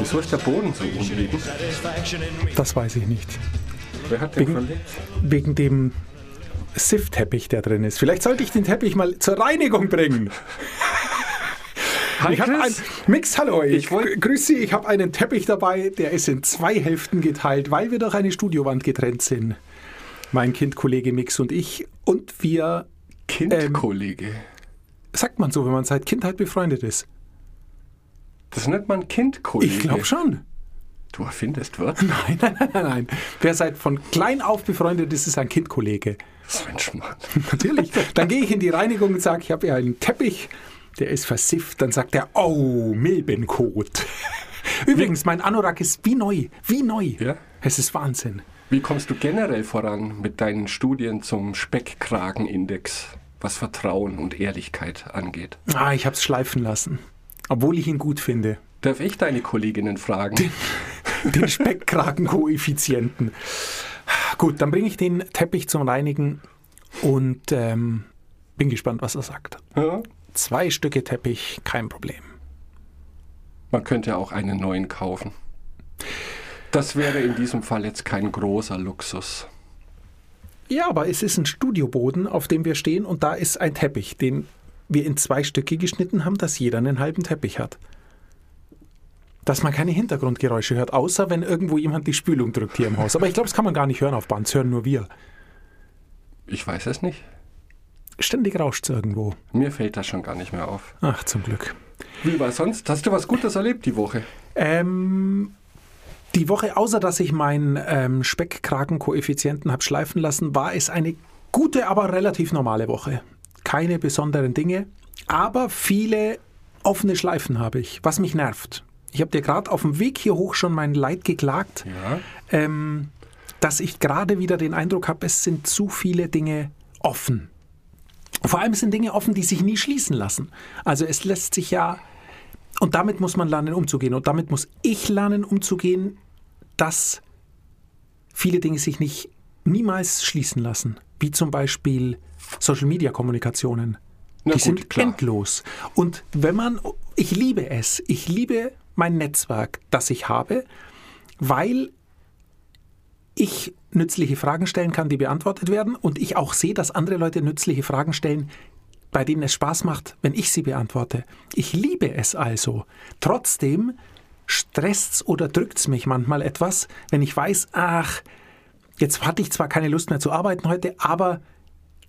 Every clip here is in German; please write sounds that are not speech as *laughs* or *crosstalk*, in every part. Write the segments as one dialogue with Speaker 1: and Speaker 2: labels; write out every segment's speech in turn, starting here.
Speaker 1: Wieso ist der Boden so uneben?
Speaker 2: Das weiß ich nicht.
Speaker 1: Wer hat den
Speaker 2: Wegen-
Speaker 1: verlegt?
Speaker 2: Wegen dem Sift-Teppich, der drin ist. Vielleicht sollte ich den Teppich mal zur Reinigung bringen.
Speaker 1: Hi,
Speaker 2: Ich habe ein. Mix, hallo, ich,
Speaker 1: Ich wollt-
Speaker 2: grü- grüß Sie, ich habe einen Teppich dabei, der ist in zwei Hälften geteilt, weil wir durch eine Studiowand getrennt sind. Mein Kindkollege Mix und ich. Und wir,
Speaker 1: Kindkollege.
Speaker 2: Sagt man so, wenn man seit Kindheit befreundet ist.
Speaker 1: Das nennt man Kindkollege.
Speaker 2: Ich glaube schon.
Speaker 1: Du erfindest Wörter. *laughs*
Speaker 2: Nein, nein, nein, nein. Wer seit von klein auf befreundet ist, ist ein Kindkollege.
Speaker 1: So ein Schmarrn. *laughs*
Speaker 2: Natürlich. Dann gehe ich in die Reinigung und sage, ich habe ja einen Teppich, der ist versifft. Dann sagt er, oh, Milbenkot. *laughs* Übrigens, mein Anorak ist wie neu, wie neu.
Speaker 1: Ja?
Speaker 2: Es ist Wahnsinn.
Speaker 1: Wie kommst du generell voran mit deinen Studien zum Speckkragenindex, was Vertrauen und Ehrlichkeit angeht?
Speaker 2: Ah, ich habe es schleifen lassen, obwohl ich ihn gut finde.
Speaker 1: Darf ich deine Kolleginnen fragen?
Speaker 2: Den Speckkragenkoeffizienten. Gut, dann bringe ich den Teppich zum Reinigen und ähm, bin gespannt, was er sagt.
Speaker 1: Ja?
Speaker 2: Zwei Stücke Teppich, kein Problem.
Speaker 1: Man könnte auch einen neuen kaufen. Das wäre in diesem Fall jetzt kein großer Luxus.
Speaker 2: Ja, aber es ist ein Studioboden, auf dem wir stehen und da ist ein Teppich, den wir in zwei Stücke geschnitten haben, dass jeder einen halben Teppich hat. Dass man keine Hintergrundgeräusche hört, außer wenn irgendwo jemand die Spülung drückt hier im Haus. Aber ich glaube, das kann man gar nicht hören auf Band, das hören nur wir.
Speaker 1: Ich weiß es nicht.
Speaker 2: Ständig rauscht es irgendwo.
Speaker 1: Mir fällt das schon gar nicht mehr auf.
Speaker 2: Ach, zum Glück.
Speaker 1: Wie war sonst? Hast du was Gutes erlebt die Woche?
Speaker 2: Ähm, die Woche, außer dass ich meinen ähm, Speckkragenkoeffizienten habe schleifen lassen, war es eine gute, aber relativ normale Woche. Keine besonderen Dinge, aber viele offene Schleifen habe ich, was mich nervt. Ich habe dir gerade auf dem Weg hier hoch schon mein Leid geklagt,
Speaker 1: Ja.
Speaker 2: ähm, dass ich gerade wieder den Eindruck habe, es sind zu viele Dinge offen. Vor allem sind Dinge offen, die sich nie schließen lassen. Also es lässt sich ja, und damit muss man lernen umzugehen. Und damit muss ich lernen umzugehen, dass viele Dinge sich nicht niemals schließen lassen. Wie zum Beispiel Social-Media-Kommunikationen. Die
Speaker 1: gut,
Speaker 2: sind
Speaker 1: klar.
Speaker 2: endlos. Und wenn man, ich liebe es, ich liebe mein Netzwerk, das ich habe, weil ich nützliche Fragen stellen kann, die beantwortet werden und ich auch sehe, dass andere Leute nützliche Fragen stellen, bei denen es Spaß macht, wenn ich sie beantworte. Ich liebe es also. Trotzdem stresst's oder drückt's mich manchmal etwas, wenn ich weiß, ach, jetzt hatte ich zwar keine Lust mehr zu arbeiten heute, aber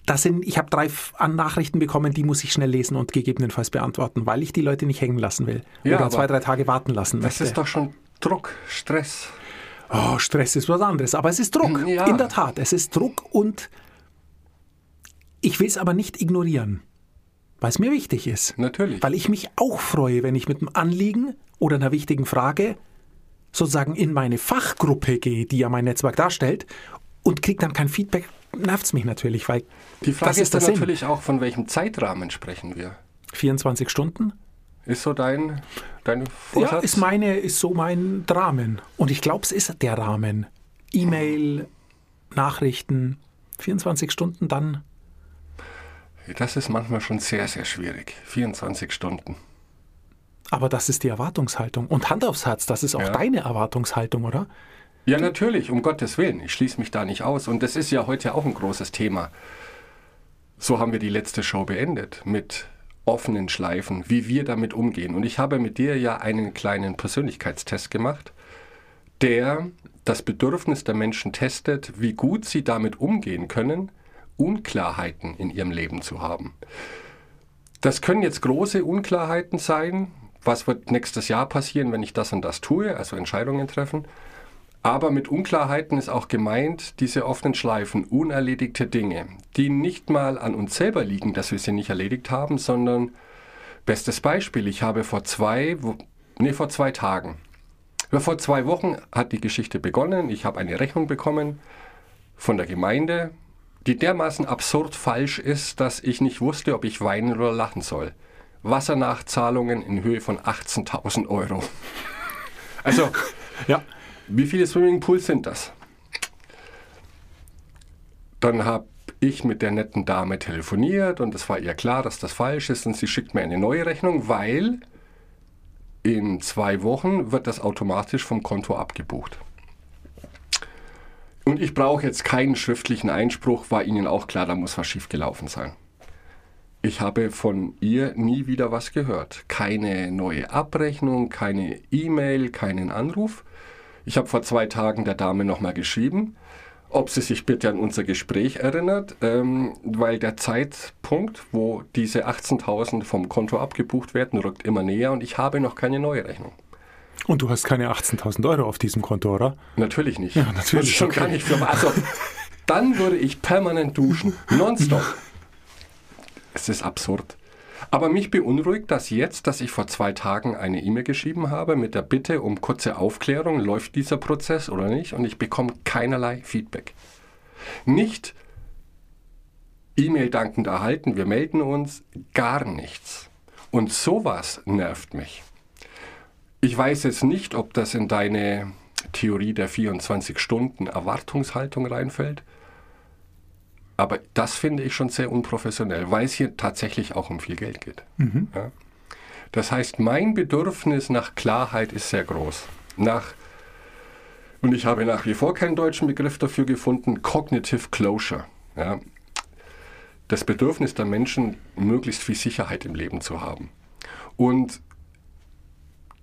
Speaker 2: das sind, ich habe drei Nachrichten bekommen, die muss ich schnell lesen und gegebenenfalls beantworten, weil ich die Leute nicht hängen lassen will
Speaker 1: Ja,
Speaker 2: oder zwei, drei Tage warten lassen
Speaker 1: Das
Speaker 2: möchte.
Speaker 1: ist doch schon Druck, Stress.
Speaker 2: Oh, Stress ist was anderes, aber es ist Druck.
Speaker 1: Ja.
Speaker 2: In der Tat, es ist Druck und ich will es aber nicht ignorieren, weil es mir wichtig ist.
Speaker 1: Natürlich.
Speaker 2: Weil ich mich auch freue, wenn ich mit einem Anliegen oder einer wichtigen Frage sozusagen in meine Fachgruppe gehe, die ja mein Netzwerk darstellt, und kriege dann kein Feedback, nervt es mich natürlich, weil
Speaker 1: Die Frage
Speaker 2: das
Speaker 1: ist
Speaker 2: ist
Speaker 1: dann
Speaker 2: Sinn.
Speaker 1: natürlich auch, von welchem Zeitrahmen sprechen wir?
Speaker 2: 24 Stunden.
Speaker 1: Ist so dein, dein Vorsatz?
Speaker 2: Ja, ist meine, ist so mein Rahmen. Und ich glaube, es ist der Rahmen. E-Mail, Nachrichten, 24 Stunden dann.
Speaker 1: Das ist manchmal schon sehr, sehr schwierig. 24 Stunden.
Speaker 2: Aber das ist die Erwartungshaltung. Und Hand aufs Herz, das ist auch
Speaker 1: Ja.
Speaker 2: deine Erwartungshaltung, oder?
Speaker 1: Ja, natürlich, um Gottes Willen. Ich schließe mich da nicht aus. Und das ist ja heute auch ein großes Thema. So haben wir die letzte Show beendet mit offenen Schleifen, wie wir damit umgehen. Und ich habe mit dir ja einen kleinen Persönlichkeitstest gemacht, der das Bedürfnis der Menschen testet, wie gut sie damit umgehen können, Unklarheiten in ihrem Leben zu haben. Das können jetzt große Unklarheiten sein. Was wird nächstes Jahr passieren, wenn ich das und das tue, also Entscheidungen treffen. Aber mit Unklarheiten ist auch gemeint, diese offenen Schleifen, unerledigte Dinge, die nicht mal an uns selber liegen, dass wir sie nicht erledigt haben, sondern bestes Beispiel, ich habe vor zwei, nee, vor zwei Tagen, vor zwei Wochen hat die Geschichte begonnen, ich habe eine Rechnung bekommen von der Gemeinde, die dermaßen absurd falsch ist, dass ich nicht wusste, ob ich weinen oder lachen soll. Wassernachzahlungen in Höhe von 18.000 Euro. Also,
Speaker 2: Ja.
Speaker 1: wie viele Swimmingpools sind das? Dann habe ich mit der netten Dame telefoniert und es war ihr klar, dass das falsch ist und sie schickt mir eine neue Rechnung, weil in zwei Wochen wird das automatisch vom Konto abgebucht. Und ich brauche jetzt keinen schriftlichen Einspruch, war Ihnen auch klar, da muss was schiefgelaufen sein. Ich habe von ihr nie wieder was gehört. Keine neue Abrechnung, keine E-Mail, keinen Anruf. Ich habe vor zwei Tagen der Dame nochmal geschrieben, ob sie sich bitte an unser Gespräch erinnert, ähm, weil der Zeitpunkt, wo diese 18.000 vom Konto abgebucht werden, rückt immer näher und ich habe noch keine neue Rechnung.
Speaker 2: Und du hast keine 18.000 Euro auf diesem Konto, oder?
Speaker 1: Natürlich nicht.
Speaker 2: Ja, natürlich,
Speaker 1: Und schon
Speaker 2: okay.
Speaker 1: gar nicht für Also, dann würde ich permanent duschen. Nonstop. Es ist absurd. Aber mich beunruhigt das jetzt, dass ich vor zwei Tagen eine E-Mail geschrieben habe mit der Bitte um kurze Aufklärung, läuft dieser Prozess oder nicht, und ich bekomme keinerlei Feedback. Nicht E-Mail dankend erhalten, wir melden uns, gar nichts. Und sowas nervt mich. Ich weiß jetzt nicht, ob das in deine Theorie der 24 Stunden Erwartungshaltung reinfällt. Aber das finde ich schon sehr unprofessionell, weil es hier tatsächlich auch um viel Geld geht. Ja? Das heißt, mein Bedürfnis nach Klarheit ist sehr groß. Nach, und ich habe nach wie vor keinen deutschen Begriff dafür gefunden, Cognitive Closure. Ja? Das Bedürfnis der Menschen, möglichst viel Sicherheit im Leben zu haben. Und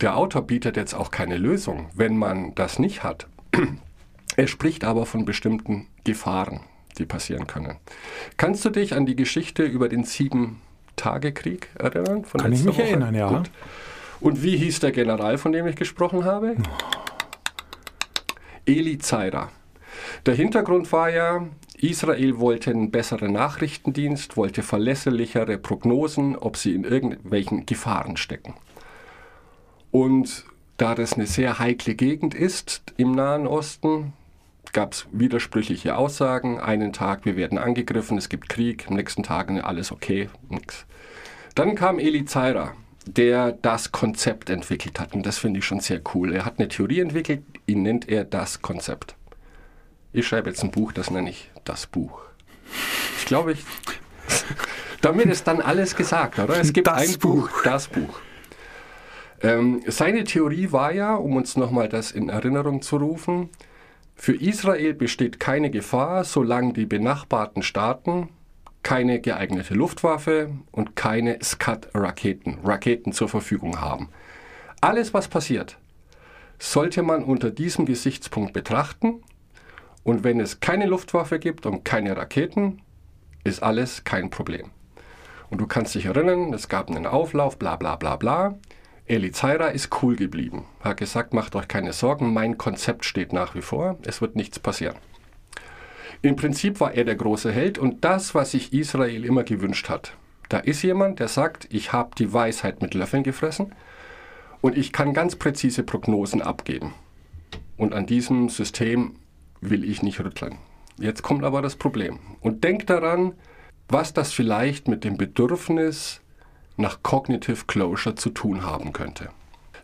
Speaker 1: der Autor bietet jetzt auch keine Lösung, wenn man das nicht hat. *clears throat* Er spricht aber von bestimmten Gefahren, die passieren können. Kannst du dich an die Geschichte über den Sieben-Tage-Krieg erinnern? Von
Speaker 2: Kann ich mich
Speaker 1: Woche?
Speaker 2: erinnern, ja.
Speaker 1: Gut. Und wie hieß der General, von dem ich gesprochen habe? Eli Zaira. Der Hintergrund war ja, Israel wollte einen besseren Nachrichtendienst, wollte verlässlichere Prognosen, ob sie in irgendwelchen Gefahren stecken. Und da das eine sehr heikle Gegend ist im Nahen Osten, gab es widersprüchliche Aussagen. Einen Tag, wir werden angegriffen, es gibt Krieg, am nächsten Tag alles okay, nix. Dann kam Eli Zaira, der das Konzept entwickelt hat. Und das finde ich schon sehr cool. Er hat eine Theorie entwickelt, ihn nennt er das Konzept. Ich schreibe jetzt ein Buch, das nenne ich das Buch. Ich glaube, ich. *laughs* Damit ist dann alles gesagt, oder? Es gibt
Speaker 2: Das
Speaker 1: ein Buch, das Buch. Ähm, seine Theorie war ja, um uns nochmal das in Erinnerung zu rufen, für Israel besteht keine Gefahr, solange die benachbarten Staaten keine geeignete Luftwaffe und keine Scud-Raketen, Raketen zur Verfügung haben. Alles, was passiert, sollte man unter diesem Gesichtspunkt betrachten. Und wenn es keine Luftwaffe gibt und keine Raketen, ist alles kein Problem. Und du kannst dich erinnern, es gab einen Auflauf, bla bla bla bla. Eli Zaira ist cool geblieben, hat gesagt, macht euch keine Sorgen, mein Konzept steht nach wie vor, es wird nichts passieren. Im Prinzip war er der große Held und das, was sich Israel immer gewünscht hat. Da ist jemand, der sagt, ich habe die Weisheit mit Löffeln gefressen und ich kann ganz präzise Prognosen abgeben. Und an diesem System will ich nicht rütteln. Jetzt kommt aber das Problem. Und denkt daran, was das vielleicht mit dem Bedürfnis nach Cognitive Closure zu tun haben könnte.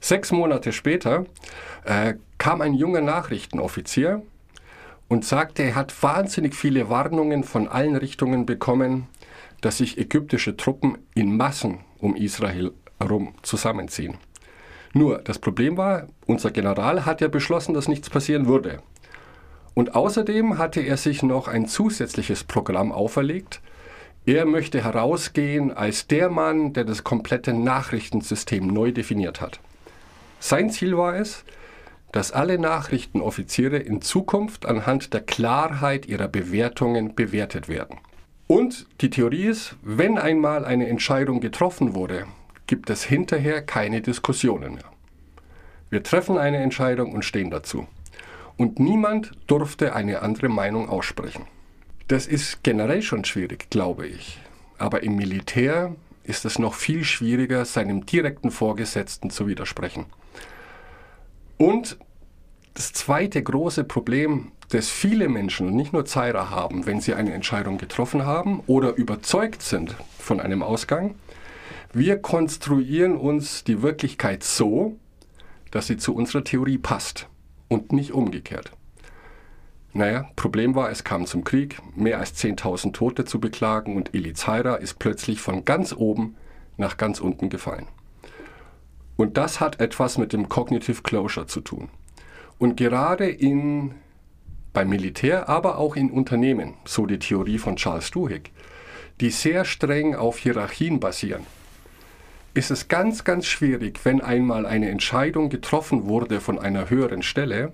Speaker 1: Sechs Monate später äh, kam ein junger Nachrichtenoffizier und sagte, er hat wahnsinnig viele Warnungen von allen Richtungen bekommen, dass sich ägyptische Truppen in Massen um Israel herum zusammenziehen. Nur, das Problem war, unser General hat ja beschlossen, dass nichts passieren würde. Und außerdem hatte er sich noch ein zusätzliches Programm auferlegt. Er möchte herausgehen als der Mann, der das komplette Nachrichtensystem neu definiert hat. Sein Ziel war es, dass alle Nachrichtenoffiziere in Zukunft anhand der Klarheit ihrer Bewertungen bewertet werden. Und die Theorie ist, wenn einmal eine Entscheidung getroffen wurde, gibt es hinterher keine Diskussionen mehr. Wir treffen eine Entscheidung und stehen dazu. Und niemand durfte eine andere Meinung aussprechen. Das ist generell schon schwierig, glaube ich. Aber im Militär ist es noch viel schwieriger, seinem direkten Vorgesetzten zu widersprechen. Und das zweite große Problem, das viele Menschen nicht nur Zaira haben, wenn sie eine Entscheidung getroffen haben oder überzeugt sind von einem Ausgang, wir konstruieren uns die Wirklichkeit so, dass sie zu unserer Theorie passt und nicht umgekehrt. Naja, Problem war, es kam zum Krieg, mehr als 10.000 Tote zu beklagen und Elizaira ist plötzlich von ganz oben nach ganz unten gefallen. Und das hat etwas mit dem Cognitive Closure zu tun. Und gerade in, beim Militär, aber auch in Unternehmen, so die Theorie von Charles Duhigg, die sehr streng auf Hierarchien basieren, ist es ganz, ganz schwierig, wenn einmal eine Entscheidung getroffen wurde von einer höheren Stelle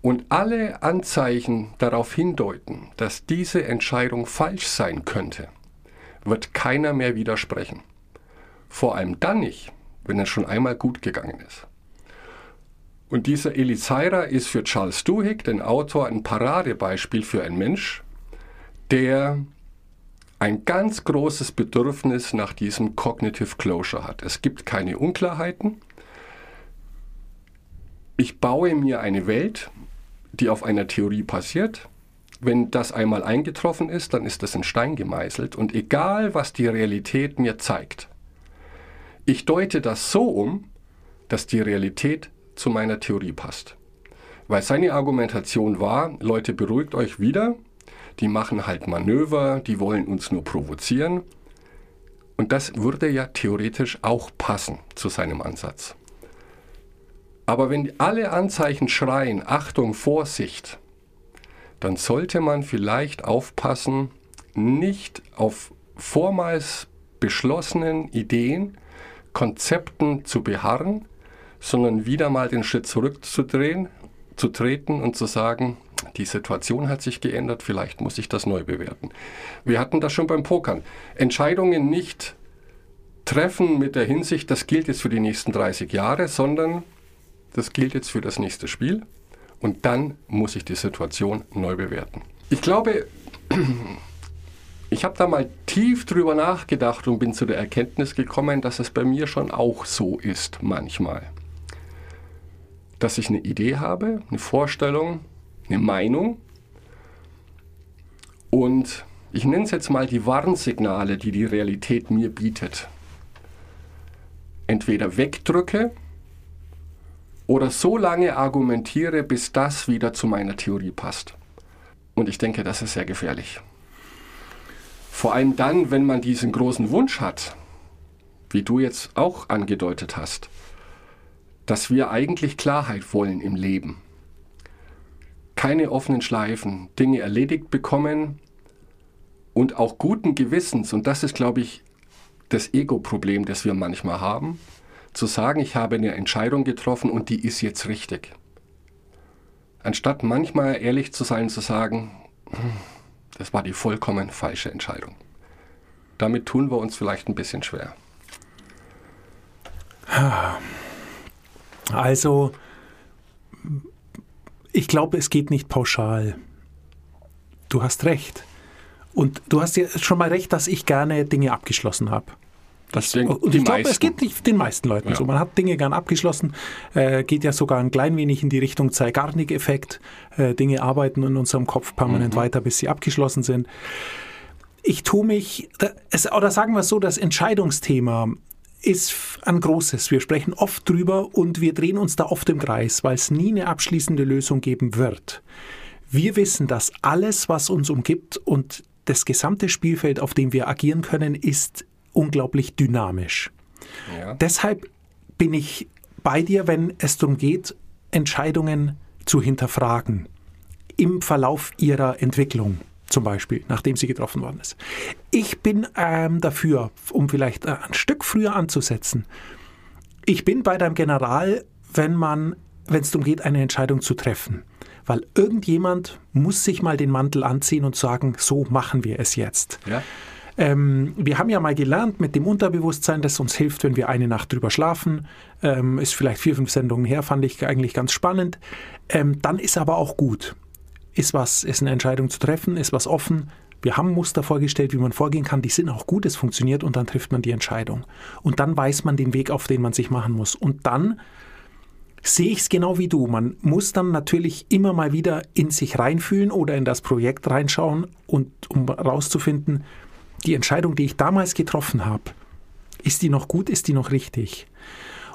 Speaker 1: und alle Anzeichen darauf hindeuten, dass diese Entscheidung falsch sein könnte, wird keiner mehr widersprechen. Vor allem dann nicht, wenn es schon einmal gut gegangen ist. Und dieser Elizaira ist für Charles Duhigg, den Autor, ein Paradebeispiel für einen Mensch, der ein ganz großes Bedürfnis nach diesem Cognitive Closure hat. Es gibt keine Unklarheiten. Ich baue mir eine Welt, die auf einer Theorie passiert. Wenn das einmal eingetroffen ist, dann ist das in Stein gemeißelt. Und egal, was die Realität mir zeigt, ich deute das so um, dass die Realität zu meiner Theorie passt. Weil seine Argumentation war, Leute, beruhigt euch wieder, die machen halt Manöver, die wollen uns nur provozieren. Und das würde ja theoretisch auch passen zu seinem Ansatz. Aber wenn alle Anzeichen schreien, Achtung, Vorsicht, dann sollte man vielleicht aufpassen, nicht auf vormals beschlossenen Ideen, Konzepten zu beharren, sondern wieder mal den Schritt zurückzudrehen, zu treten und zu sagen, die Situation hat sich geändert, vielleicht muss ich das neu bewerten. Wir hatten das schon beim Pokern. Entscheidungen nicht treffen mit der Hinsicht, das gilt jetzt für die nächsten 30 Jahre, sondern das gilt jetzt für das nächste Spiel und dann muss ich die Situation neu bewerten. Ich glaube, *clears throat* ich habe da mal tief drüber nachgedacht und bin zu der Erkenntnis gekommen, dass es bei mir schon auch so ist manchmal. Dass ich eine Idee habe, eine Vorstellung, eine Meinung und ich nenne es jetzt mal die Warnsignale, die die Realität mir bietet. Entweder wegdrücke oder so lange argumentiere, bis das wieder zu meiner Theorie passt. Und ich denke, das ist sehr gefährlich. Vor allem dann, wenn man diesen großen Wunsch hat, wie du jetzt auch angedeutet hast, dass wir eigentlich Klarheit wollen im Leben keine offenen Schleifen, Dinge erledigt bekommen und auch guten Gewissens, und das ist, glaube ich, das Ego-Problem, das wir manchmal haben, zu sagen, ich habe eine Entscheidung getroffen und die ist jetzt richtig. Anstatt manchmal ehrlich zu sein, zu sagen, hm, das war die vollkommen falsche Entscheidung. Damit tun wir uns vielleicht ein bisschen schwer.
Speaker 2: Also, ich glaube, es geht nicht pauschal. Du hast recht. Und du hast ja schon mal recht, dass ich gerne Dinge abgeschlossen habe. Das, und ich glaube, es geht nicht den meisten Leuten ja. so. Man hat Dinge gern abgeschlossen, äh, geht ja sogar ein klein wenig in die Richtung Zeigarnik-Effekt. Äh, Dinge arbeiten in unserem Kopf permanent mhm. weiter, bis sie abgeschlossen sind. Ich tue mich, es, oder sagen wir es so, das Entscheidungsthema ist ein großes. Wir sprechen oft drüber und wir drehen uns da oft im Kreis, weil es nie eine abschließende Lösung geben wird. Wir wissen, dass alles, was uns umgibt und das gesamte Spielfeld, auf dem wir agieren können, ist unglaublich dynamisch. Ja. Deshalb bin ich bei dir, wenn es darum geht, Entscheidungen zu hinterfragen im Verlauf ihrer Entwicklung zum Beispiel, nachdem sie getroffen worden ist. Ich bin ähm, dafür, um vielleicht äh, ein Stück früher anzusetzen. Ich bin bei deinem General, wenn man, wenn es darum geht, eine Entscheidung zu treffen. Weil irgendjemand muss sich mal den Mantel anziehen und sagen, so machen wir es jetzt. Ja. Ähm, wir haben ja mal gelernt mit dem Unterbewusstsein, das uns hilft, wenn wir eine Nacht drüber schlafen. Ähm, ist vielleicht vier, fünf Sendungen her, fand ich eigentlich ganz spannend. Ähm, dann ist aber auch gut ist was, ist eine Entscheidung zu treffen, ist was offen. Wir haben Muster vorgestellt, wie man vorgehen kann, die sind auch gut, es funktioniert und dann trifft man die Entscheidung. Und dann weiß man den Weg, auf den man sich machen muss. Und dann sehe ich es genau wie du. Man muss dann natürlich immer mal wieder in sich reinfühlen oder in das Projekt reinschauen und um herauszufinden, die Entscheidung, die ich damals getroffen habe, ist die noch gut, ist die noch richtig?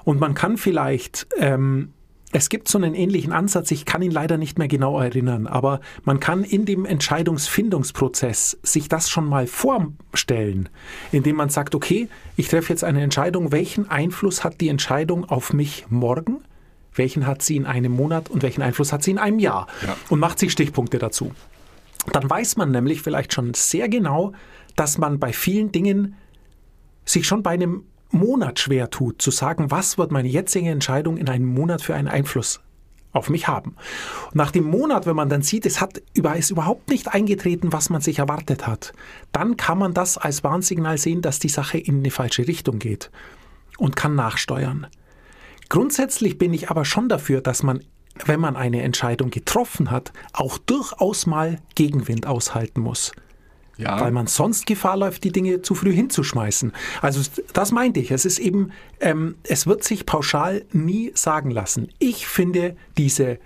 Speaker 2: Und man kann vielleicht ähm, es gibt so einen ähnlichen Ansatz, ich kann ihn leider nicht mehr genau erinnern, aber man kann in dem Entscheidungsfindungsprozess sich das schon mal vorstellen, indem man sagt, okay, ich treffe jetzt eine Entscheidung, welchen Einfluss hat die Entscheidung auf mich morgen? Welchen hat sie in einem Monat und welchen Einfluss hat sie in einem Jahr?
Speaker 1: Ja.
Speaker 2: Und macht sich Stichpunkte dazu. Dann weiß man nämlich vielleicht schon sehr genau, dass man bei vielen Dingen sich schon bei einem Monat schwer tut, zu sagen, was wird meine jetzige Entscheidung in einem Monat für einen Einfluss auf mich haben. Und nach dem Monat, wenn man dann sieht, es hat ist überhaupt nicht eingetreten, was man sich erwartet hat, dann kann man das als Warnsignal sehen, dass die Sache in eine falsche Richtung geht und kann nachsteuern. Grundsätzlich bin ich aber schon dafür, dass man, wenn man eine Entscheidung getroffen hat, auch durchaus mal Gegenwind aushalten muss
Speaker 1: Ja.
Speaker 2: weil man sonst Gefahr läuft, die Dinge zu früh hinzuschmeißen. Also das meinte ich. Es ist eben, ähm, es wird sich pauschal nie sagen lassen. Ich finde diese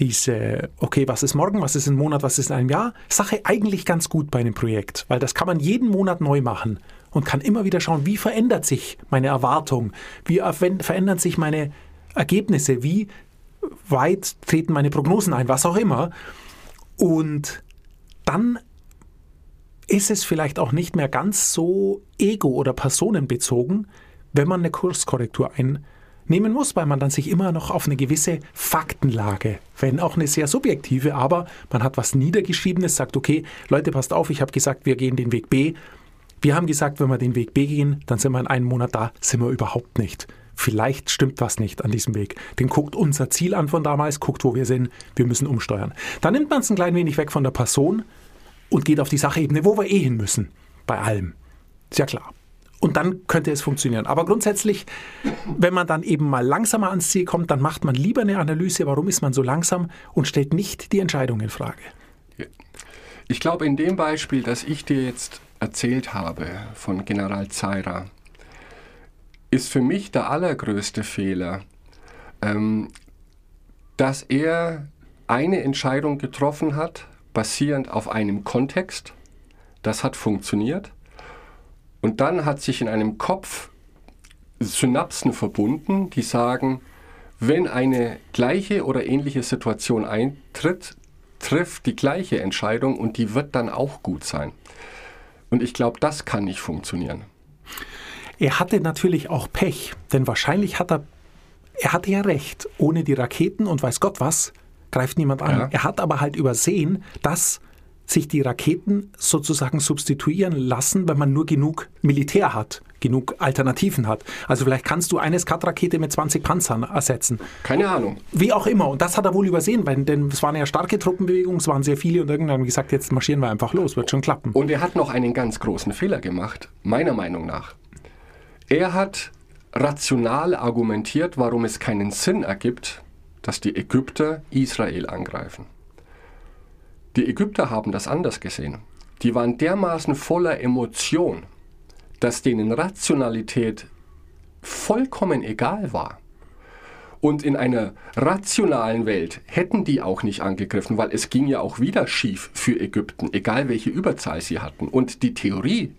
Speaker 2: diese, okay, was ist morgen, was ist in einem Monat, was ist in einem Jahr, Sache eigentlich ganz gut bei einem Projekt, weil das kann man jeden Monat neu machen und kann immer wieder schauen, wie verändert sich meine Erwartung, wie verändern sich meine Ergebnisse, wie weit treten meine Prognosen ein, was auch immer. Und dann ist es vielleicht auch nicht mehr ganz so ego- oder personenbezogen, wenn man eine Kurskorrektur einnehmen muss, weil man dann sich immer noch auf eine gewisse Faktenlage, wenn auch eine sehr subjektive, aber man hat was Niedergeschriebenes, sagt, okay, Leute, passt auf, ich habe gesagt, wir gehen den Weg B. Wir haben gesagt, wenn wir den Weg B gehen, dann sind wir in einem Monat da, sind wir überhaupt nicht. Vielleicht stimmt was nicht an diesem Weg. Den guckt unser Ziel an von damals, guckt, wo wir sind, wir müssen umsteuern. Dann nimmt man es ein klein wenig weg von der Person, und geht auf die Sachebene, wo wir eh hin müssen. Bei allem. Ist ja klar. Und dann könnte es funktionieren. Aber grundsätzlich, wenn man dann eben mal langsamer ans Ziel kommt, dann macht man lieber eine Analyse, warum ist man so langsam und stellt nicht die Entscheidung in Frage.
Speaker 1: Ich glaube, in dem Beispiel, das ich dir jetzt erzählt habe von General Zaira, ist für mich der allergrößte Fehler, ähm, dass er eine Entscheidung getroffen hat, basierend auf einem Kontext. Das hat funktioniert. Und dann hat sich in einem Kopf Synapsen verbunden, die sagen, wenn eine gleiche oder ähnliche Situation eintritt, trifft die gleiche Entscheidung und die wird dann auch gut sein. Und ich glaube, das kann nicht funktionieren.
Speaker 2: Er hatte natürlich auch Pech, denn wahrscheinlich hat er, er hatte ja recht, ohne die Raketen und weiß Gott was, greift niemand an.
Speaker 1: Ja.
Speaker 2: Er hat aber halt übersehen, dass sich die Raketen sozusagen substituieren lassen, wenn man nur genug Militär hat, genug Alternativen hat. Also vielleicht kannst du eine Skat-Rakete mit 20 Panzern ersetzen.
Speaker 1: Keine Ahnung.
Speaker 2: Wie auch immer. Und das hat er wohl übersehen, weil, denn es waren ja starke Truppenbewegungen, es waren sehr viele und irgendwann haben gesagt, jetzt marschieren wir einfach los, wird schon klappen.
Speaker 1: Und er hat noch einen ganz großen Fehler gemacht, meiner Meinung nach. Er hat rational argumentiert, warum es keinen Sinn ergibt, dass die Ägypter Israel angreifen. Die Ägypter haben das anders gesehen. Die waren dermaßen voller Emotion, dass denen Rationalität vollkommen egal war. Und in einer rationalen Welt hätten die auch nicht angegriffen, weil es ging ja auch wieder schief für Ägypten, egal welche Überzahl sie hatten. Und die Theorie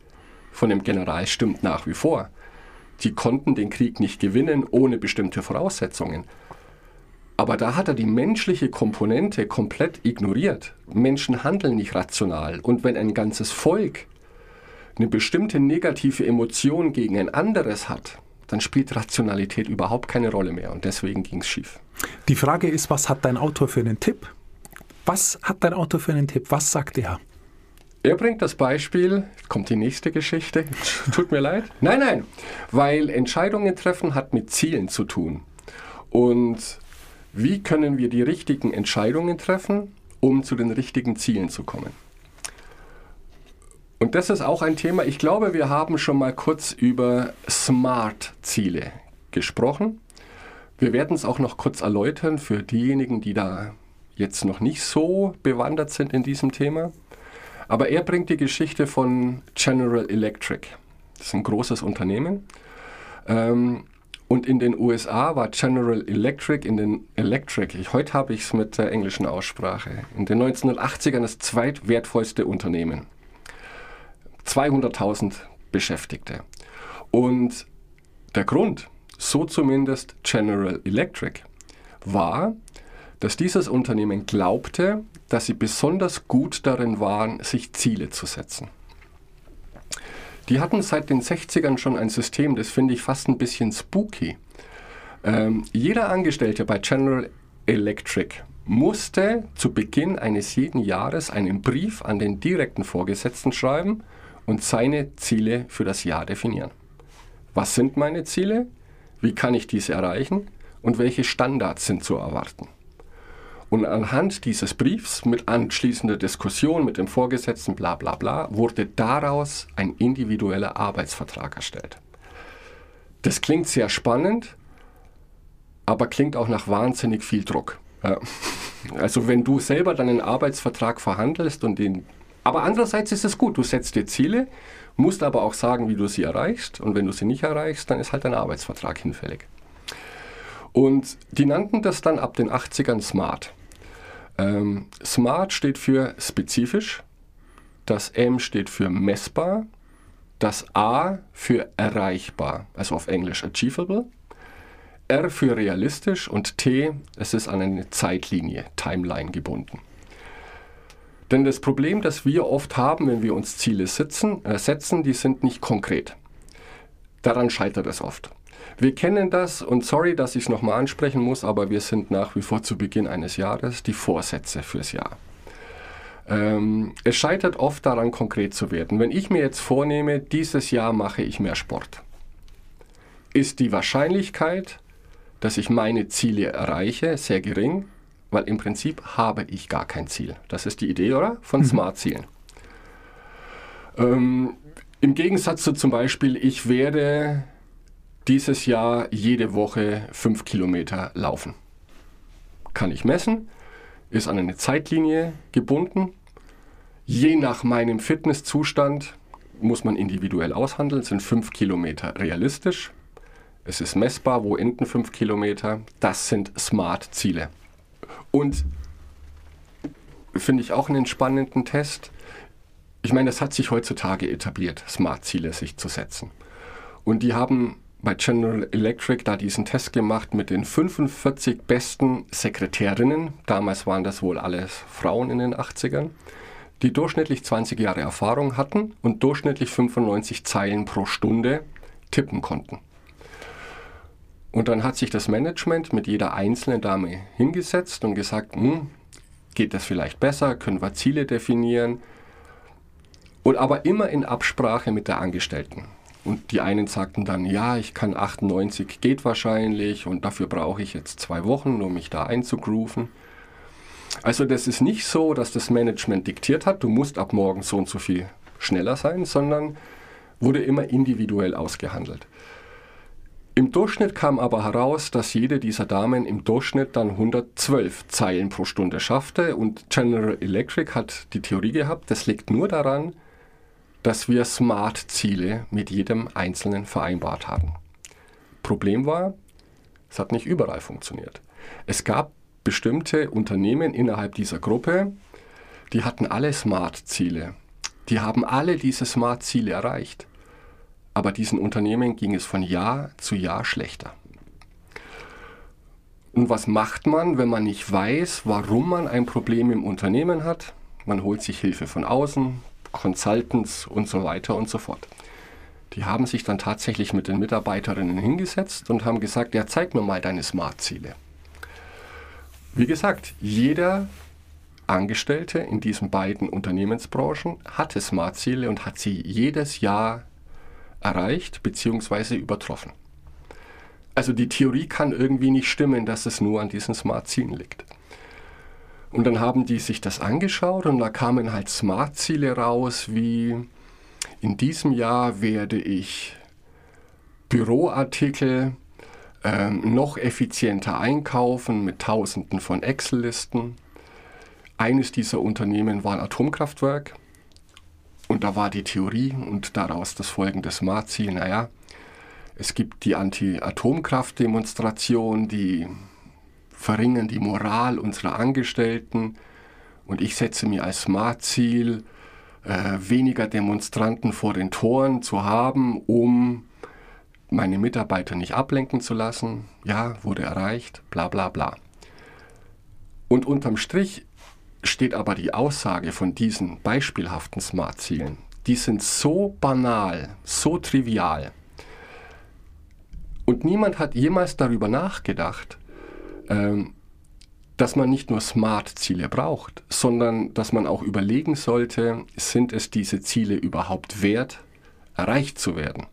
Speaker 1: von dem General stimmt nach wie vor. Die konnten den Krieg nicht gewinnen ohne bestimmte Voraussetzungen. Aber da hat er die menschliche Komponente komplett ignoriert. Menschen handeln nicht rational. Und wenn ein ganzes Volk eine bestimmte negative Emotion gegen ein anderes hat, dann spielt Rationalität überhaupt keine Rolle mehr. Und deswegen ging es schief.
Speaker 2: Die Frage ist, was hat dein Autor für einen Tipp? Was hat dein Autor für einen Tipp? Was sagt er?
Speaker 1: Er bringt das Beispiel, kommt die nächste Geschichte, *laughs* tut mir leid. Nein, nein, weil Entscheidungen treffen hat mit Zielen zu tun. Und wie können wir die richtigen Entscheidungen treffen, um zu den richtigen Zielen zu kommen? Und das ist auch ein Thema, ich glaube, wir haben schon mal kurz über Smart-Ziele gesprochen. Wir werden es auch noch kurz erläutern für diejenigen, die da jetzt noch nicht so bewandert sind in diesem Thema. Aber er bringt die Geschichte von General Electric. Das ist ein großes Unternehmen. Ähm, und in den USA war General Electric in den Electric, ich, heute habe ich es mit der englischen Aussprache, in den 1980ern das zweitwertvollste Unternehmen. 200.000 Beschäftigte. Und der Grund, so zumindest General Electric, war, dass dieses Unternehmen glaubte, dass sie besonders gut darin waren, sich Ziele zu setzen. Die hatten seit den 60ern schon ein System, das finde ich fast ein bisschen spooky. Ähm, jeder Angestellte bei General Electric musste zu Beginn eines jeden Jahres einen Brief an den direkten Vorgesetzten schreiben und seine Ziele für das Jahr definieren. Was sind meine Ziele? Wie kann ich diese erreichen? Und welche Standards sind zu erwarten? Und anhand dieses Briefs mit anschließender Diskussion mit dem Vorgesetzten, bla bla bla, wurde daraus ein individueller Arbeitsvertrag erstellt. Das klingt sehr spannend, aber klingt auch nach wahnsinnig viel Druck. Also wenn du selber deinen Arbeitsvertrag verhandelst und den... Aber andererseits ist es gut, du setzt dir Ziele, musst aber auch sagen, wie du sie erreichst. Und wenn du sie nicht erreichst, dann ist halt dein Arbeitsvertrag hinfällig. Und die nannten das dann ab den 80ern Smart. Ähm, Smart steht für spezifisch, das M steht für messbar, das A für erreichbar, also auf Englisch achievable, R für realistisch und T, es ist an eine Zeitlinie, Timeline gebunden. Denn das Problem, das wir oft haben, wenn wir uns Ziele sitzen, äh, setzen, die sind nicht konkret. Daran scheitert es oft. Wir kennen das und sorry, dass ich es nochmal ansprechen muss, aber wir sind nach wie vor zu Beginn eines Jahres die Vorsätze fürs Jahr. Ähm, es scheitert oft daran, konkret zu werden. Wenn ich mir jetzt vornehme, dieses Jahr mache ich mehr Sport, ist die Wahrscheinlichkeit, dass ich meine Ziele erreiche, sehr gering, weil im Prinzip habe ich gar kein Ziel. Das ist die Idee, oder? Von mhm. Smart-Zielen. Ähm, Im Gegensatz zu zum Beispiel, ich werde dieses Jahr jede Woche fünf Kilometer laufen. Kann ich messen, ist an eine Zeitlinie gebunden. Je nach meinem Fitnesszustand muss man individuell aushandeln, sind fünf Kilometer realistisch. Es ist messbar, wo enden fünf Kilometer. Das sind Smart-Ziele. Und finde ich auch einen spannenden Test. Ich meine, das hat sich heutzutage etabliert, Smart-Ziele sich zu setzen. Und die haben bei General Electric da diesen Test gemacht mit den 45 besten Sekretärinnen. Damals waren das wohl alles Frauen in den 80ern, die durchschnittlich 20 Jahre Erfahrung hatten und durchschnittlich 95 Zeilen pro Stunde tippen konnten. Und dann hat sich das Management mit jeder einzelnen Dame hingesetzt und gesagt, hm, geht das vielleicht besser, können wir Ziele definieren. Und aber immer in Absprache mit der Angestellten. Und die einen sagten dann, ja, ich kann 98, geht wahrscheinlich und dafür brauche ich jetzt zwei Wochen, um mich da einzugrooven. Also das ist nicht so, dass das Management diktiert hat, du musst ab morgen so und so viel schneller sein, sondern wurde immer individuell ausgehandelt. Im Durchschnitt kam aber heraus, dass jede dieser Damen im Durchschnitt dann 112 Zeilen pro Stunde schaffte und General Electric hat die Theorie gehabt, das liegt nur daran, dass wir Smart-Ziele mit jedem Einzelnen vereinbart haben. Problem war, es hat nicht überall funktioniert. Es gab bestimmte Unternehmen innerhalb dieser Gruppe, die hatten alle Smart-Ziele. Die haben alle diese Smart-Ziele erreicht. Aber diesen Unternehmen ging es von Jahr zu Jahr schlechter. Und was macht man, wenn man nicht weiß, warum man ein Problem im Unternehmen hat? Man holt sich Hilfe von außen, Consultants und so weiter und so fort. Die haben sich dann tatsächlich mit den Mitarbeiterinnen hingesetzt und haben gesagt, ja, zeig mir mal deine Smart-Ziele. Wie gesagt, jeder Angestellte in diesen beiden Unternehmensbranchen hatte Smart-Ziele und hat sie jedes Jahr erreicht bzw. übertroffen. Also die Theorie kann irgendwie nicht stimmen, dass es nur an diesen Smart-Zielen liegt. Und dann haben die sich das angeschaut und da kamen halt Smart-Ziele raus, wie in diesem Jahr werde ich Büroartikel ähm, noch effizienter einkaufen mit Tausenden von Excel-Listen. Eines dieser Unternehmen war ein Atomkraftwerk und da war die Theorie und daraus das folgende Smart-Ziel, naja, es gibt die Anti-Atomkraft-Demonstration, die verringern die Moral unserer Angestellten. Und ich setze mir als Smart-Ziel, äh, weniger Demonstranten vor den Toren zu haben, um meine Mitarbeiter nicht ablenken zu lassen. Ja, wurde erreicht, bla bla bla. Und unterm Strich steht aber die Aussage von diesen beispielhaften Smart-Zielen. Die sind so banal, so trivial. Und niemand hat jemals darüber nachgedacht, dass man nicht nur Smart-Ziele braucht, sondern dass man auch überlegen sollte, sind es diese Ziele überhaupt wert, erreicht zu werden?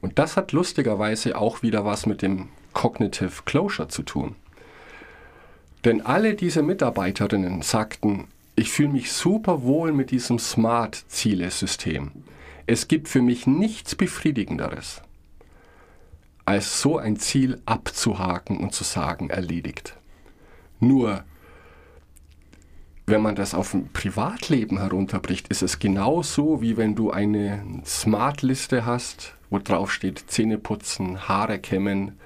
Speaker 1: Und das hat lustigerweise auch wieder was mit dem Cognitive Closure zu tun. Denn alle diese Mitarbeiterinnen sagten, ich fühle mich super wohl mit diesem Smart-Ziele-System. Es gibt für mich nichts Befriedigenderes, als so ein Ziel abzuhaken und zu sagen, erledigt. Nur, wenn man das auf ein Privatleben herunterbricht, ist es genauso, wie wenn du eine Smart-Liste hast, wo drauf steht Zähne putzen, Haare kämmen,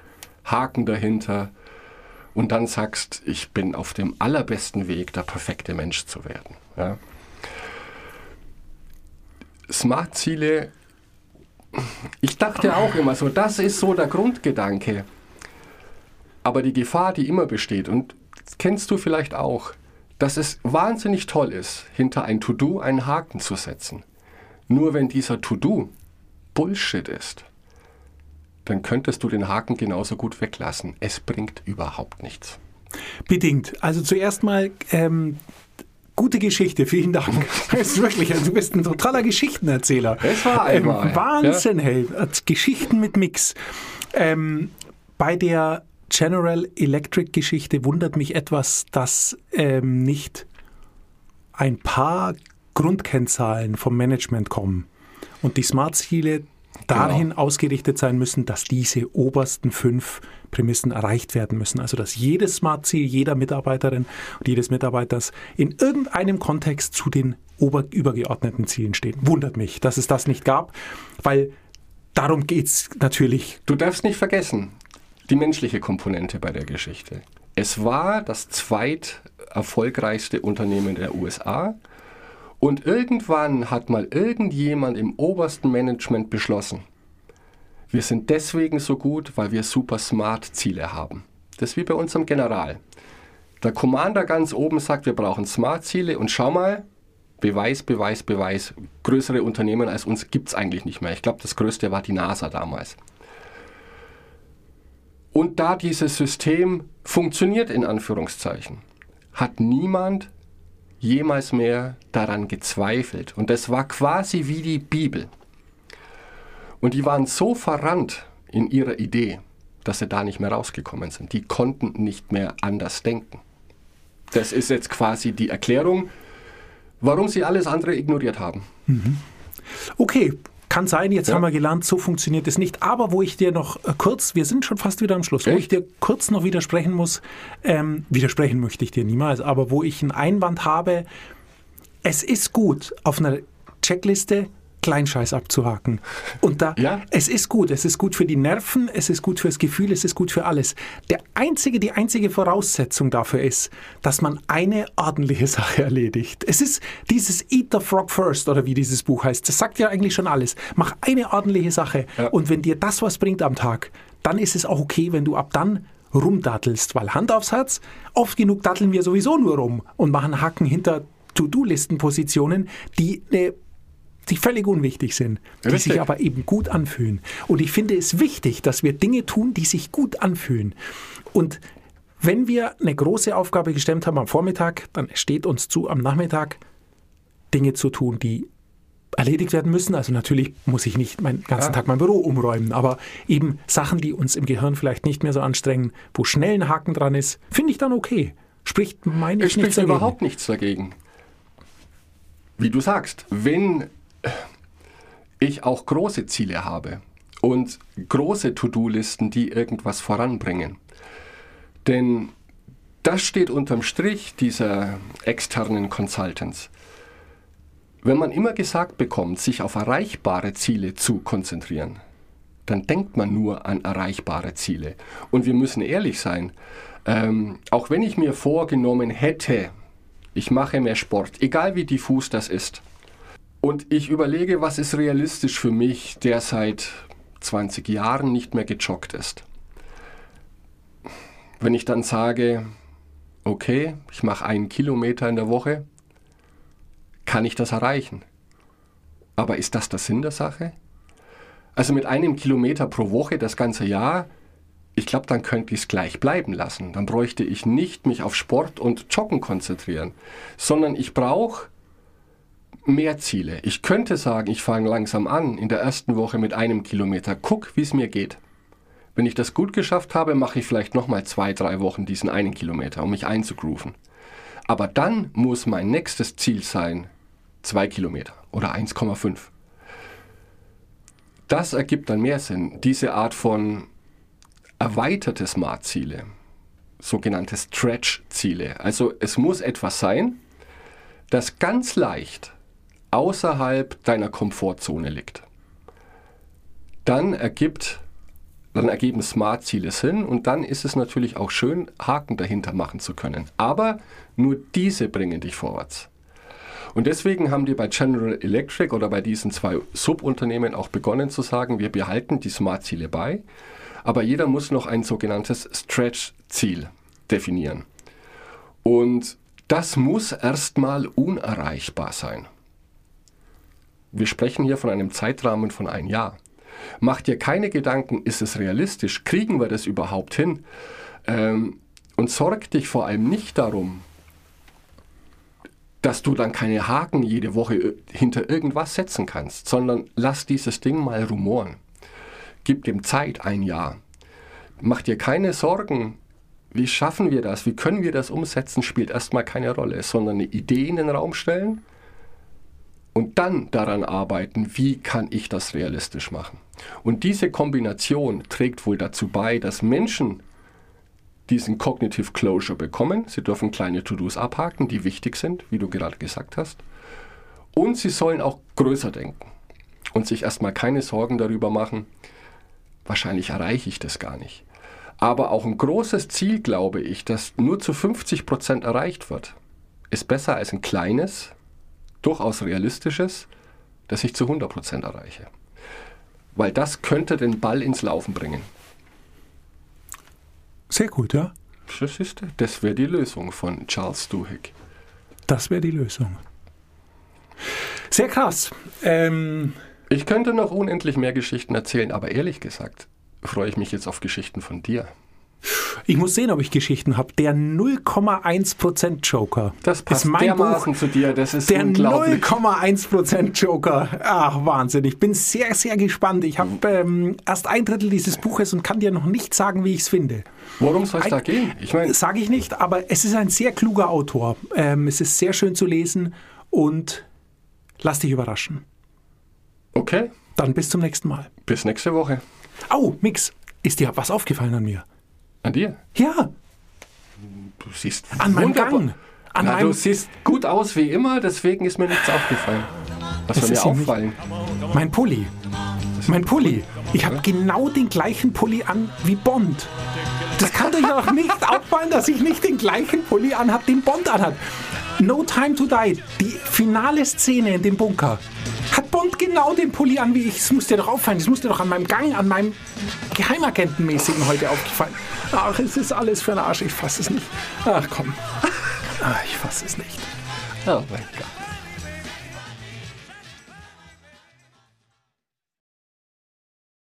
Speaker 1: Haken dahinter und dann sagst, ich bin auf dem allerbesten Weg, der perfekte Mensch zu werden. Ja. Smart-Ziele, ich dachte auch immer so, das ist so der Grundgedanke. Aber die Gefahr, die immer besteht, und kennst du vielleicht auch, dass es wahnsinnig toll ist, hinter ein To-Do einen Haken zu setzen. Nur wenn dieser To-Do Bullshit ist, dann könntest du den Haken genauso gut weglassen. Es bringt überhaupt nichts.
Speaker 2: Bedingt. Also zuerst mal ähm, gute Geschichte, vielen Dank. *laughs* Das ist wirklich, also du bist ein totaler Geschichtenerzähler.
Speaker 1: Es war einmal.
Speaker 2: Ähm, Wahnsinn, ja. hey. Geschichten mit Mix. Ähm, bei der General Electric Geschichte wundert mich etwas, dass ähm, nicht ein paar Grundkennzahlen vom Management kommen und die Smart-Ziele dahin genau. ausgerichtet sein müssen, dass diese obersten fünf Prämissen erreicht werden müssen. Also dass jedes Smart-Ziel jeder Mitarbeiterin und jedes Mitarbeiters in irgendeinem Kontext zu den übergeordneten Zielen steht. Wundert mich, dass es das nicht gab, weil darum geht es natürlich.
Speaker 1: Du darfst nicht vergessen, die menschliche Komponente bei der Geschichte. Es war das zweit erfolgreichste Unternehmen der USA und irgendwann hat mal irgendjemand im obersten Management beschlossen, wir sind deswegen so gut, weil wir super smart Ziele haben. Das ist wie bei unserem General. Der Commander ganz oben sagt, wir brauchen smart Ziele und schau mal, Beweis, Beweis, Beweis. Größere Unternehmen als uns gibt es eigentlich nicht mehr. Ich glaube, das größte war die NASA damals. Und da dieses System funktioniert in Anführungszeichen, hat niemand jemals mehr daran gezweifelt. Und das war quasi wie die Bibel. Und die waren so verrannt in ihrer Idee, dass sie da nicht mehr rausgekommen sind. Die konnten nicht mehr anders denken. Das ist jetzt quasi die Erklärung, warum sie alles andere ignoriert haben.
Speaker 2: Mhm. Okay, kann sein, jetzt ja. haben wir gelernt, so funktioniert es nicht. Aber wo ich dir noch äh, kurz, wir sind schon fast wieder am Schluss, Echt? wo ich dir kurz noch widersprechen muss, ähm, widersprechen möchte ich dir niemals, aber wo ich einen Einwand habe, es ist gut, auf einer Checkliste Kleinscheiß abzuhaken. Und da, ja. es ist gut, es ist gut für die Nerven, es ist gut fürs Gefühl, es ist gut für alles. Der einzige, die einzige Voraussetzung dafür ist, dass man eine ordentliche *laughs* Sache erledigt. Es ist dieses Eat the Frog First oder wie dieses Buch heißt. Das sagt ja eigentlich schon alles. Mach eine ordentliche Sache ja. und wenn dir das was bringt am Tag, dann ist es auch okay, wenn du ab dann rumdattelst, weil Hand aufs Herz, oft genug datteln wir sowieso nur rum und machen Hacken hinter To-Do-Listen-Positionen, die eine die völlig unwichtig sind, die Richtig. sich aber eben gut anfühlen. Und ich finde es wichtig, dass wir Dinge tun, die sich gut anfühlen. Und wenn wir eine große Aufgabe gestemmt haben am Vormittag, dann steht uns zu, am Nachmittag Dinge zu tun, die erledigt werden müssen. Also natürlich muss ich nicht meinen ganzen ja. Tag mein Büro umräumen, aber eben Sachen, die uns im Gehirn vielleicht nicht mehr so anstrengen, wo schnell ein Haken dran ist, finde ich dann okay. Spricht meine
Speaker 1: ich nichts dagegen. überhaupt nichts dagegen. Wie du sagst, wenn ich auch große Ziele habe und große To-Do-Listen, die irgendwas voranbringen. Denn das steht unterm Strich dieser externen Consultants. Wenn man immer gesagt bekommt, sich auf erreichbare Ziele zu konzentrieren, dann denkt man nur an erreichbare Ziele. Und wir müssen ehrlich sein, ähm, auch wenn ich mir vorgenommen hätte, ich mache mehr Sport, egal wie diffus das ist, und ich überlege, was ist realistisch für mich, der seit 20 Jahren nicht mehr gejoggt ist. Wenn ich dann sage, okay, ich mache einen Kilometer in der Woche, kann ich das erreichen? Aber ist das der Sinn der Sache? Also mit einem Kilometer pro Woche das ganze Jahr, ich glaube, dann könnte ich es gleich bleiben lassen. Dann bräuchte ich nicht mich auf Sport und Joggen konzentrieren, sondern ich brauche mehr Ziele. Ich könnte sagen, ich fange langsam an in der ersten Woche mit einem Kilometer. Guck, wie es mir geht. Wenn ich das gut geschafft habe, mache ich vielleicht nochmal zwei, drei Wochen diesen einen Kilometer, um mich einzugrooven. Aber dann muss mein nächstes Ziel sein, zwei Kilometer oder 1,5. Das ergibt dann mehr Sinn. Diese Art von erweiterte Smart-Ziele, sogenannte Stretch-Ziele. Also es muss etwas sein, das ganz leicht außerhalb deiner Komfortzone liegt. Dann ergibt dann ergeben Smart-Ziele Sinn und dann ist es natürlich auch schön, Haken dahinter machen zu können. Aber nur diese bringen dich vorwärts. Und deswegen haben die bei General Electric oder bei diesen zwei Subunternehmen auch begonnen zu sagen, wir behalten die Smart-Ziele bei, aber jeder muss noch ein sogenanntes Stretch-Ziel definieren. Und das muss erstmal unerreichbar sein. Wir sprechen hier von einem Zeitrahmen von ein Jahr. Mach dir keine Gedanken, ist es realistisch? Kriegen wir das überhaupt hin? Ähm, und sorg dich vor allem nicht darum, dass du dann keine Haken jede Woche äh, hinter irgendwas setzen kannst, sondern lass dieses Ding mal rumoren. Gib dem Zeit, ein Jahr. Mach dir keine Sorgen, wie schaffen wir das, wie können wir das umsetzen, spielt erstmal keine Rolle, sondern eine Idee in den Raum stellen und dann daran arbeiten, wie kann ich das realistisch machen. Und diese Kombination trägt wohl dazu bei, dass Menschen diesen Cognitive Closure bekommen. Sie dürfen kleine To-Dos abhaken, die wichtig sind, wie du gerade gesagt hast. Und sie sollen auch größer denken und sich erstmal keine Sorgen darüber machen, wahrscheinlich erreiche ich das gar nicht. Aber auch ein großes Ziel, glaube ich, das nur zu 50 Prozent erreicht wird, ist besser als ein kleines, durchaus realistisches, das ich zu 100 Prozent erreiche. Weil das könnte den Ball ins Laufen bringen.
Speaker 2: Sehr gut, ja.
Speaker 1: Das, ist, das wäre die Lösung von Charles Duhigg.
Speaker 2: Das wäre die Lösung. Sehr krass. Ähm,
Speaker 1: ich könnte noch unendlich mehr Geschichten erzählen, aber ehrlich gesagt freue ich mich jetzt auf Geschichten von dir.
Speaker 2: Ich muss sehen, ob ich Geschichten habe. Der 0,1% Joker.
Speaker 1: Das passt
Speaker 2: ist mein
Speaker 1: dermaßen
Speaker 2: Buch.
Speaker 1: zu dir, das ist
Speaker 2: Der
Speaker 1: unglaublich.
Speaker 2: 0,1% Joker. Ach, Wahnsinn. Ich bin sehr, sehr gespannt. Ich habe ähm, erst ein Drittel dieses Buches und kann dir noch nicht sagen, wie ich es finde.
Speaker 1: Worum soll es da gehen? Ich meine,
Speaker 2: Sage ich nicht, aber es ist ein sehr kluger Autor. Ähm, es ist sehr schön zu lesen und lass dich überraschen.
Speaker 1: okay,
Speaker 2: Dann bis zum nächsten Mal.
Speaker 1: bis nächste Woche.
Speaker 2: Au, Mix, ist dir was aufgefallen an mir?
Speaker 1: An dir.
Speaker 2: Ja,
Speaker 1: Du siehst
Speaker 2: An meinem Gang. An
Speaker 1: Na, du siehst gut aus wie immer, deswegen ist mir nichts aufgefallen. Was soll mir
Speaker 2: ja nicht-
Speaker 1: auffallen?
Speaker 2: mein Pulli. Mein Pulli. Ich habe genau den gleichen Pulli an wie Bond. Das kann euch doch nicht *laughs* auffallen, dass ich nicht den gleichen Pulli anhabe, den Bond anhat. No Time to Die, die finale Szene in dem Bunker. Hat Bond genau den Pulli an wie ich. Das muss dir doch auffallen. Das muss dir doch an meinem Gang, an meinem Geheimagentenmäßigen heute aufgefallen. Ach, es ist alles für den Arsch. Ich fasse es nicht. Ach komm. Ach, ich fasse es nicht.
Speaker 1: Oh mein Gott.